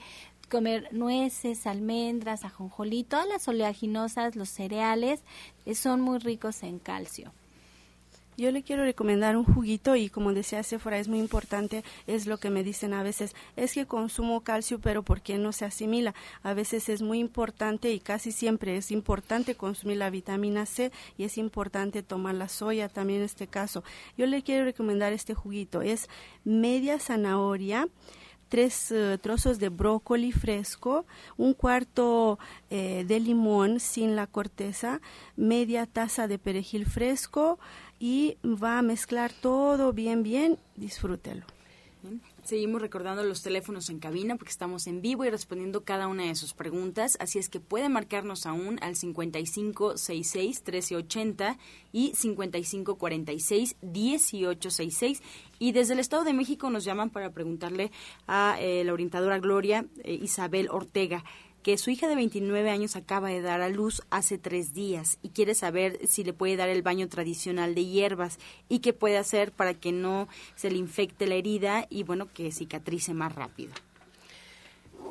comer nueces, almendras, ajonjolí, todas las oleaginosas, los cereales, eh, son muy ricos en calcio. Yo le quiero recomendar un juguito y como decía Sephora es muy importante, es lo que me dicen a veces, es que consumo calcio pero ¿por qué no se asimila? A veces es muy importante y casi siempre es importante consumir la vitamina C y es importante tomar la soya también en este caso. Yo le quiero recomendar este juguito, es media zanahoria, tres eh, trozos de brócoli fresco, un cuarto eh, de limón sin la corteza, media taza de perejil fresco, y va a mezclar todo bien, bien, disfrútelo. Seguimos recordando los teléfonos en cabina porque estamos en vivo y respondiendo cada una de sus preguntas. Así es que puede marcarnos aún al 5566-1380 y 5546-1866. Y desde el Estado de México nos llaman para preguntarle a eh, la orientadora Gloria eh, Isabel Ortega que su hija de 29 años acaba de dar a luz hace tres días y quiere saber si le puede dar el baño tradicional de hierbas y qué puede hacer para que no se le infecte la herida y bueno, que cicatrice más rápido.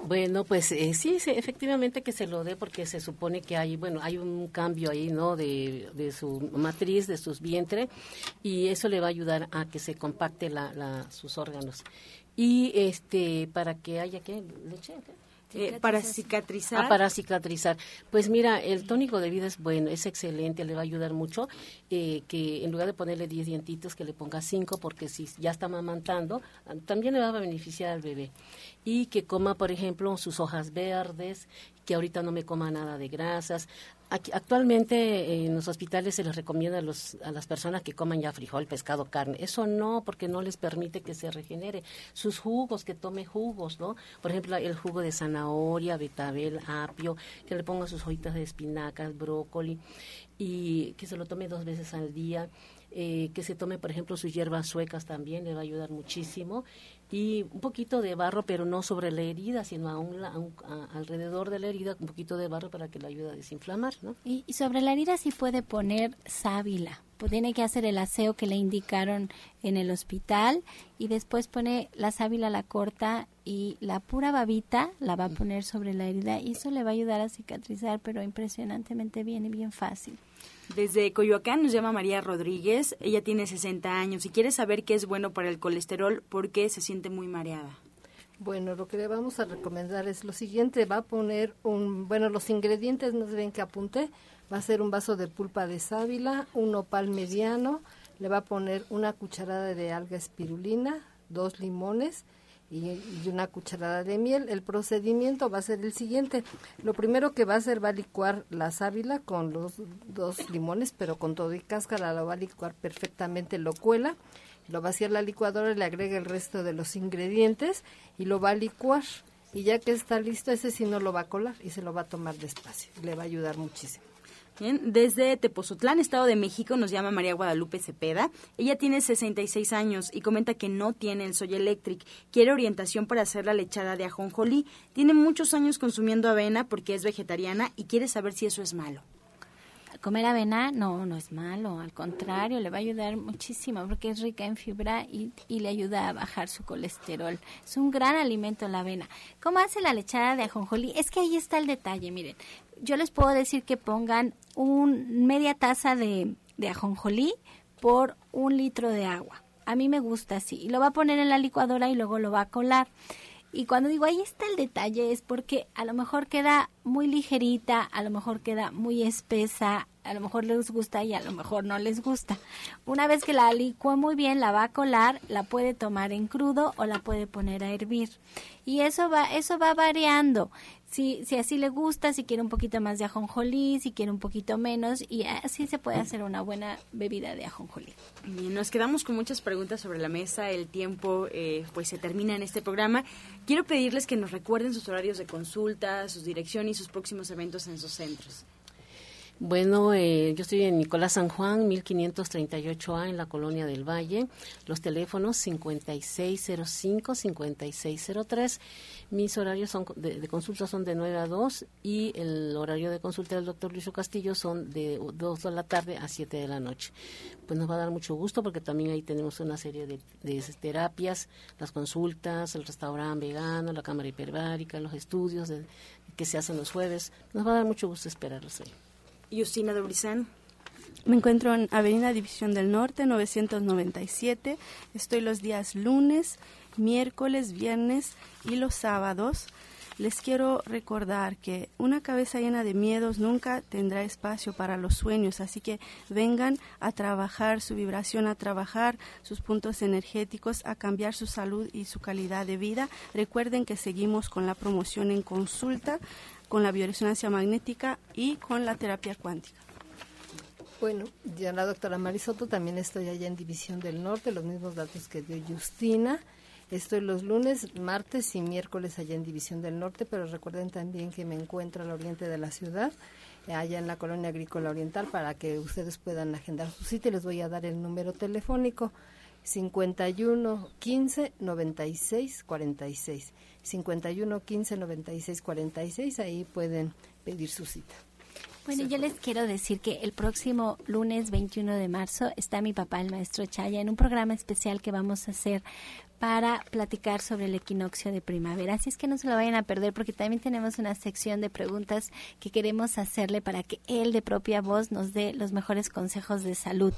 Bueno, pues eh, sí, efectivamente que se lo dé porque se supone que hay, bueno, hay un cambio ahí, ¿no? De, de su matriz, de sus vientre y eso le va a ayudar a que se compacte la, sus órganos. Y este, para que haya, ¿qué? ¿Leche? Eh, para cicatrizar. Ah, para cicatrizar. Pues mira, el tónico de vida es bueno, es excelente, le va a ayudar mucho. Eh, que en lugar de ponerle 10 dientitos, que le ponga 5, porque si ya está mamantando, ah, también le va a beneficiar al bebé. Y que coma, por ejemplo, sus hojas verdes, que ahorita no me coma nada de grasas. Actualmente en los hospitales se les recomienda a, los, a las personas que coman ya frijol, pescado, carne. Eso no, porque no les permite que se regenere. Sus jugos, que tome jugos, ¿no? Por ejemplo, el jugo de zanahoria, betabel, apio, que le ponga sus hojitas de espinacas, brócoli y que se lo tome dos veces al día. Eh, que se tome, por ejemplo, sus hierbas suecas también, le va a ayudar muchísimo y un poquito de barro, pero no sobre la herida, sino a un, alrededor de la herida, un poquito de barro para que la ayude a desinflamar, ¿no? Y, sobre la herida sí puede poner sábila, tiene que hacer el aseo que le indicaron en el hospital y después pone la sábila, la corta y la pura babita la va a poner sobre la herida y eso le va a ayudar a cicatrizar, pero impresionantemente bien y bien fácil. Desde Coyoacán nos llama María Rodríguez. Ella tiene 60 años y quiere saber qué es bueno para el colesterol porque se siente muy mareada. Bueno, lo que le vamos a recomendar es lo siguiente. Va a poner un, bueno, los ingredientes, no se ven que apunte. Va a ser un vaso de pulpa de sábila, un opal mediano. Le va a poner una cucharada de alga espirulina, dos limones, y, una cucharada de miel. El procedimiento va a ser el siguiente. Lo primero que va a hacer va a licuar la sábila con los dos limones, pero con todo y cáscara lo va a licuar perfectamente, lo cuela, lo vacía la licuadora, le agrega el resto de los ingredientes y lo va a licuar. Y ya que está listo, ese sí no lo va a colar y se lo va a tomar despacio. Le va a ayudar muchísimo desde Tepozotlán, Estado de México, nos llama María Guadalupe Cepeda. Ella tiene 66 años y comenta que no tiene el Soy Electric. Quiere orientación para hacer la lechada de ajonjolí. Tiene muchos años consumiendo avena porque es vegetariana y quiere saber si eso es malo comer avena no, no es malo, al contrario, le va a ayudar muchísimo porque es rica en fibra y, y, le ayuda a bajar su colesterol. Es un gran alimento la avena. ¿Cómo hace la lechada de ajonjolí? Es que ahí está el detalle, miren yo les puedo decir que pongan un media taza de, de ajonjolí por un litro de agua. A mí me gusta así. Y lo va a poner en la licuadora y luego lo va a colar. Y cuando digo ahí está el detalle es porque a lo mejor queda muy ligerita, a lo mejor queda muy espesa, a lo mejor les gusta y a lo mejor no les gusta. Una vez que la licúa muy bien, la va a colar, la puede tomar en crudo o la puede poner a hervir. Y eso va, eso va variando si, si así le gusta, si quiere un poquito más de ajonjolí, si quiere un poquito menos, y así se puede hacer una buena bebida de ajonjolí. Nos quedamos con muchas preguntas sobre la mesa, el tiempo eh, pues se termina en este programa. Quiero pedirles que nos recuerden sus horarios de consulta, sus direcciones y sus próximos eventos en sus centros. Bueno, eh, yo estoy en Nicolás San Juan, 1538A, en la Colonia del Valle. Los teléfonos 5605-5603. Mis horarios son de, consulta son de 9 a 2 y el horario de consulta del doctor Luis Castillo son de 2 de la tarde a 7 de la noche. Pues nos va a dar mucho gusto porque también ahí tenemos una serie de, terapias, las consultas, el restaurante vegano, la cámara hiperbárica, los estudios que se hacen los jueves. Nos va a dar mucho gusto esperarlos ahí. Justina de. Me encuentro en Avenida División del Norte, 997. Estoy los días lunes, miércoles, viernes y los sábados. Les quiero recordar que una cabeza llena de miedos nunca tendrá espacio para los sueños, así que vengan a trabajar su vibración, a trabajar sus puntos energéticos, a cambiar su salud y su calidad de vida. Recuerden que seguimos con la promoción en consulta con la bioresonancia magnética y con la terapia cuántica. Bueno, ya la doctora Marisoto, también estoy allá en División del Norte, los mismos datos que dio Justina. Estoy los lunes, martes y miércoles allá en División del Norte, pero recuerden también que me encuentro al oriente de la ciudad, allá en la colonia agrícola oriental, para que ustedes puedan agendar su cita y les voy a dar el número telefónico 51 15 96 46. 51 15 96 46, ahí pueden pedir su cita. Bueno, yo les quiero decir que el próximo lunes 21 de marzo está mi papá, el maestro Chaya, en un programa especial que vamos a hacer para platicar sobre el equinoccio de primavera. Así es que no se lo vayan a perder porque también tenemos una sección de preguntas que queremos hacerle para que él de propia voz nos dé los mejores consejos de salud.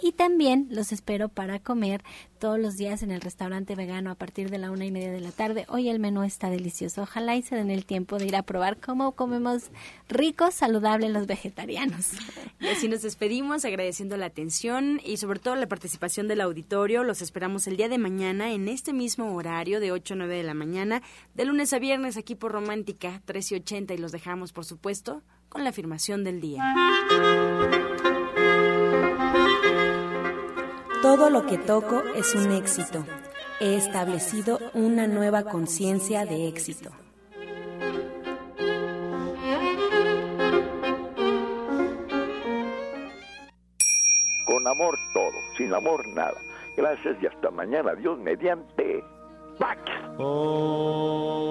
Y también los espero para comer todos los días en el restaurante vegano a partir de la una y media de la tarde. Hoy el menú está delicioso. Ojalá y se den el tiempo de ir a probar cómo comemos rico, saludable los vegetarianos. Y así nos despedimos agradeciendo la atención y sobre todo la participación del auditorio. Los esperamos el día de mañana en este mismo horario de 8 a 9 de la mañana, de lunes a viernes aquí por Romántica 1380 y los dejamos por supuesto con la afirmación del día. Todo lo que toco es un éxito. He establecido una nueva conciencia de éxito. Con amor todo, sin amor nada. Gracias y hasta mañana. Dios mediante. ¡Pax! Oh.